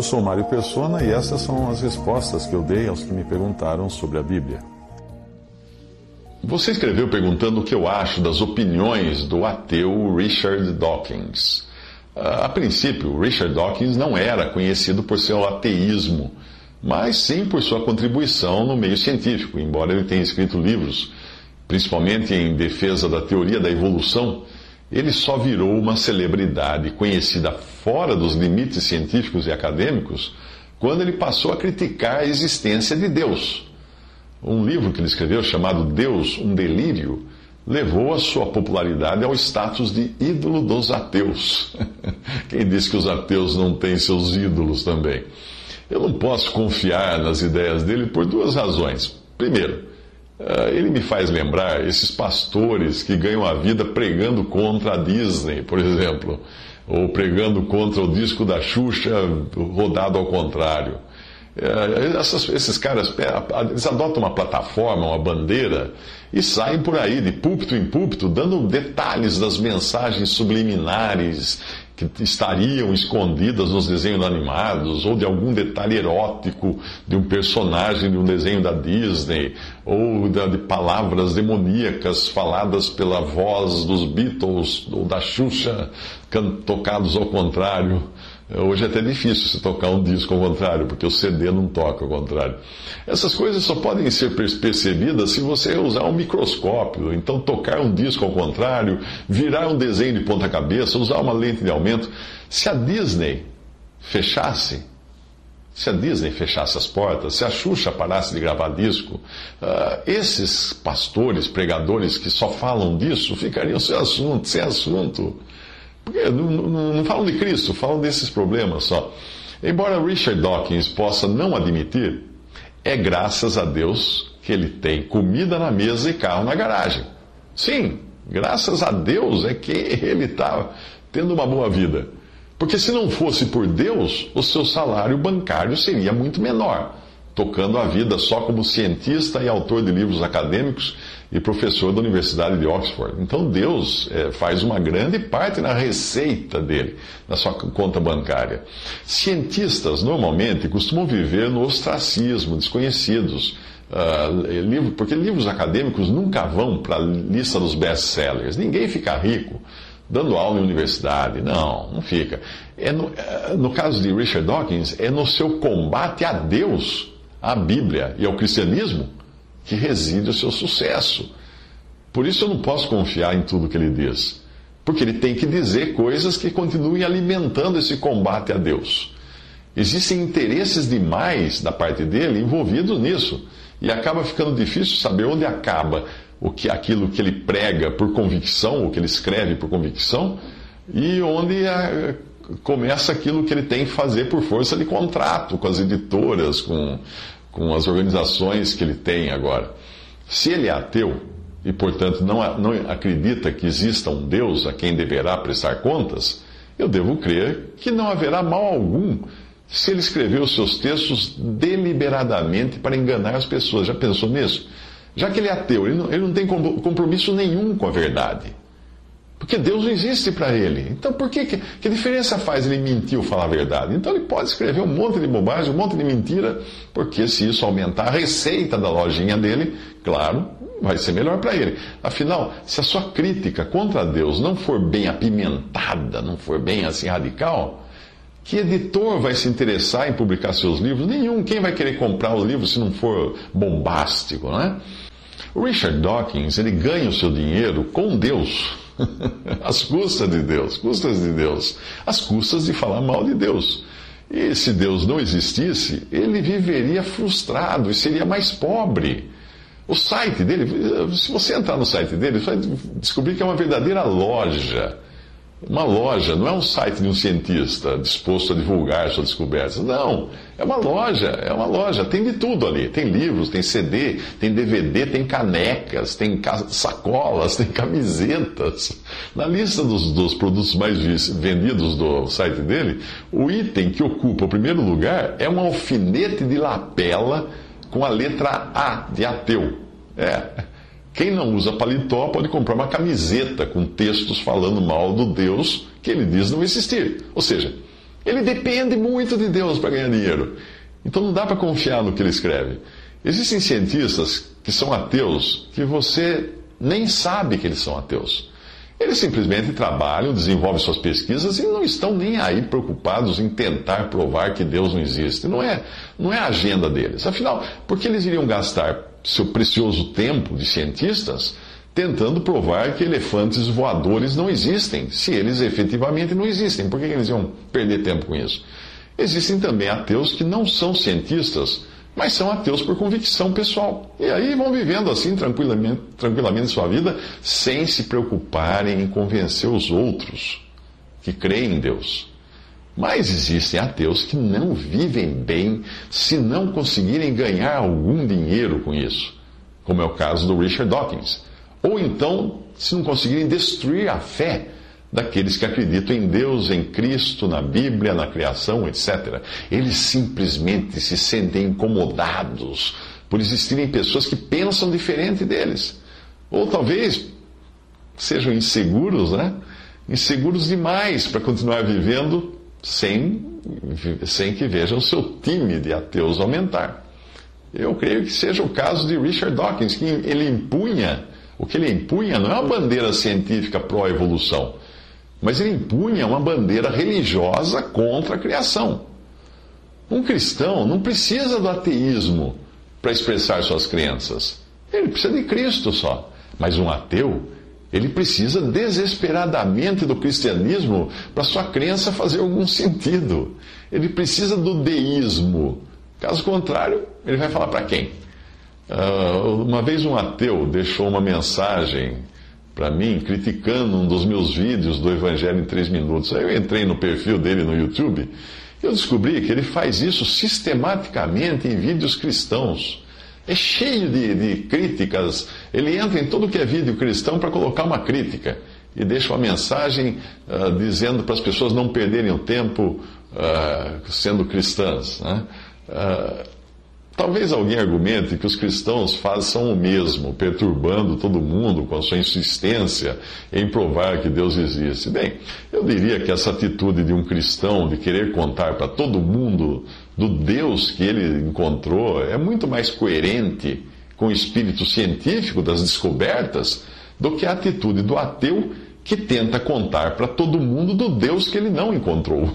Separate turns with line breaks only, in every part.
Eu sou Mário Persona e essas são as respostas que eu dei aos que me perguntaram sobre a Bíblia. Você escreveu perguntando o que eu acho das opiniões do ateu Richard Dawkins. A princípio, Richard Dawkins não era conhecido por seu ateísmo, mas sim por sua contribuição no meio científico, embora ele tenha escrito livros, principalmente em defesa da teoria da evolução. Ele só virou uma celebridade conhecida fora dos limites científicos e acadêmicos quando ele passou a criticar a existência de Deus. Um livro que ele escreveu chamado Deus, um Delírio, levou a sua popularidade ao status de ídolo dos ateus. Quem disse que os ateus não têm seus ídolos também? Eu não posso confiar nas ideias dele por duas razões. Primeiro, ele me faz lembrar esses pastores que ganham a vida pregando contra a Disney, por exemplo, ou pregando contra o disco da Xuxa rodado ao contrário. É, essas, esses caras é, eles adotam uma plataforma, uma bandeira e saem por aí de púlpito em púlpito dando detalhes das mensagens subliminares que estariam escondidas nos desenhos animados ou de algum detalhe erótico de um personagem de um desenho da Disney ou de palavras demoníacas faladas pela voz dos Beatles ou da Xuxa tocados ao contrário. Hoje é até difícil se tocar um disco ao contrário, porque o CD não toca ao contrário. Essas coisas só podem ser percebidas se você usar um microscópio. Então, tocar um disco ao contrário, virar um desenho de ponta-cabeça, usar uma lente de aumento. Se a Disney fechasse, se a Disney fechasse as portas, se a Xuxa parasse de gravar disco, uh, esses pastores, pregadores que só falam disso ficariam sem assunto, sem assunto. Porque não, não, não falam de Cristo, falam desses problemas só. Embora Richard Dawkins possa não admitir, é graças a Deus que ele tem comida na mesa e carro na garagem. Sim, graças a Deus é que ele está tendo uma boa vida. Porque se não fosse por Deus, o seu salário bancário seria muito menor tocando a vida só como cientista e autor de livros acadêmicos e professor da Universidade de Oxford. Então Deus é, faz uma grande parte na receita dele, na sua conta bancária. Cientistas normalmente costumam viver no ostracismo, desconhecidos. Uh, porque livros acadêmicos nunca vão para a lista dos best-sellers. Ninguém fica rico dando aula em universidade. Não, não fica. É no, é, no caso de Richard Dawkins, é no seu combate a Deus à Bíblia e ao cristianismo que reside o seu sucesso. Por isso eu não posso confiar em tudo que ele diz. Porque ele tem que dizer coisas que continuem alimentando esse combate a Deus. Existem interesses demais da parte dele envolvidos nisso. E acaba ficando difícil saber onde acaba o que aquilo que ele prega por convicção, o que ele escreve por convicção, e onde a, começa aquilo que ele tem que fazer por força de contrato com as editoras, com, com as organizações que ele tem agora. Se ele é ateu e, portanto, não, não acredita que exista um Deus a quem deverá prestar contas, eu devo crer que não haverá mal algum se ele escreveu os seus textos deliberadamente para enganar as pessoas. Já pensou nisso? Já que ele é ateu, ele não, ele não tem compromisso nenhum com a verdade. Porque Deus não existe para ele. Então, por que, que diferença faz ele mentir ou falar a verdade? Então, ele pode escrever um monte de bobagem, um monte de mentira, porque se isso aumentar a receita da lojinha dele, claro, vai ser melhor para ele. Afinal, se a sua crítica contra Deus não for bem apimentada, não for bem assim radical, que editor vai se interessar em publicar seus livros? Nenhum. Quem vai querer comprar o livro se não for bombástico, né? O Richard Dawkins, ele ganha o seu dinheiro com Deus. As custas de Deus, custas de Deus, as custas de falar mal de Deus. E se Deus não existisse, ele viveria frustrado e seria mais pobre. O site dele, se você entrar no site dele, você vai descobrir que é uma verdadeira loja. Uma loja, não é um site de um cientista disposto a divulgar suas descobertas. Não, é uma loja, é uma loja. Tem de tudo ali. Tem livros, tem CD, tem DVD, tem canecas, tem sacolas, tem camisetas. Na lista dos, dos produtos mais vendidos do site dele, o item que ocupa o primeiro lugar é um alfinete de lapela com a letra A de ateu. É. Quem não usa paletó pode comprar uma camiseta com textos falando mal do Deus que ele diz não existir. Ou seja, ele depende muito de Deus para ganhar dinheiro. Então não dá para confiar no que ele escreve. Existem cientistas que são ateus que você nem sabe que eles são ateus. Eles simplesmente trabalham, desenvolvem suas pesquisas e não estão nem aí preocupados em tentar provar que Deus não existe. Não é, não é a agenda deles. Afinal, por que eles iriam gastar seu precioso tempo de cientistas tentando provar que elefantes voadores não existem, se eles efetivamente não existem. Por que eles iam perder tempo com isso? Existem também ateus que não são cientistas, mas são ateus por convicção pessoal. E aí vão vivendo assim tranquilamente, tranquilamente sua vida, sem se preocuparem em convencer os outros que creem em Deus. Mas existem ateus que não vivem bem se não conseguirem ganhar algum dinheiro com isso, como é o caso do Richard Dawkins. Ou então, se não conseguirem destruir a fé daqueles que acreditam em Deus, em Cristo, na Bíblia, na criação, etc. Eles simplesmente se sentem incomodados por existirem pessoas que pensam diferente deles. Ou talvez sejam inseguros, né? Inseguros demais para continuar vivendo sem, sem que vejam o seu time de ateus aumentar. Eu creio que seja o caso de Richard Dawkins, que ele impunha, o que ele impunha não é uma bandeira científica pró-evolução, mas ele impunha uma bandeira religiosa contra a criação. Um cristão não precisa do ateísmo para expressar suas crenças. Ele precisa de Cristo só. Mas um ateu ele precisa desesperadamente do cristianismo para sua crença fazer algum sentido. Ele precisa do deísmo. Caso contrário, ele vai falar para quem? Uh, uma vez um ateu deixou uma mensagem para mim criticando um dos meus vídeos do Evangelho em 3 minutos. Aí eu entrei no perfil dele no YouTube e eu descobri que ele faz isso sistematicamente em vídeos cristãos é cheio de, de críticas. Ele entra em tudo que é vídeo cristão para colocar uma crítica e deixa uma mensagem uh, dizendo para as pessoas não perderem o tempo uh, sendo cristãs. Né? Uh, talvez alguém argumente que os cristãos façam o mesmo, perturbando todo mundo com a sua insistência em provar que Deus existe. Bem, eu diria que essa atitude de um cristão de querer contar para todo mundo do Deus que ele encontrou é muito mais coerente com o espírito científico das descobertas do que a atitude do ateu que tenta contar para todo mundo do Deus que ele não encontrou.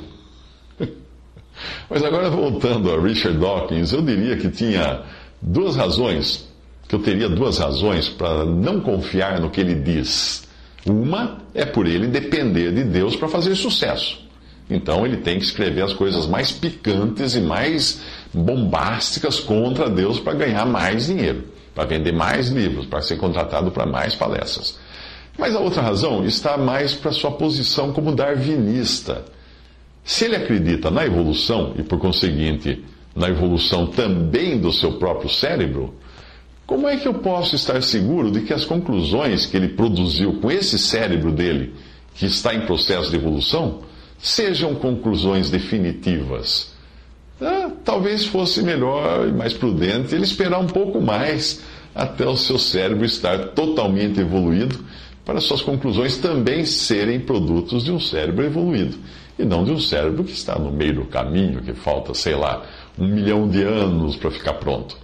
Mas agora voltando a Richard Dawkins, eu diria que tinha duas razões, que eu teria duas razões para não confiar no que ele diz. Uma é por ele depender de Deus para fazer sucesso. Então ele tem que escrever as coisas mais picantes e mais bombásticas contra Deus para ganhar mais dinheiro, para vender mais livros, para ser contratado para mais palestras. Mas a outra razão está mais para sua posição como darwinista. Se ele acredita na evolução e, por conseguinte, na evolução também do seu próprio cérebro, como é que eu posso estar seguro de que as conclusões que ele produziu com esse cérebro dele, que está em processo de evolução, sejam conclusões definitivas. Ah, talvez fosse melhor e mais prudente ele esperar um pouco mais até o seu cérebro estar totalmente evoluído, para suas conclusões também serem produtos de um cérebro evoluído, e não de um cérebro que está no meio do caminho, que falta, sei lá, um milhão de anos para ficar pronto.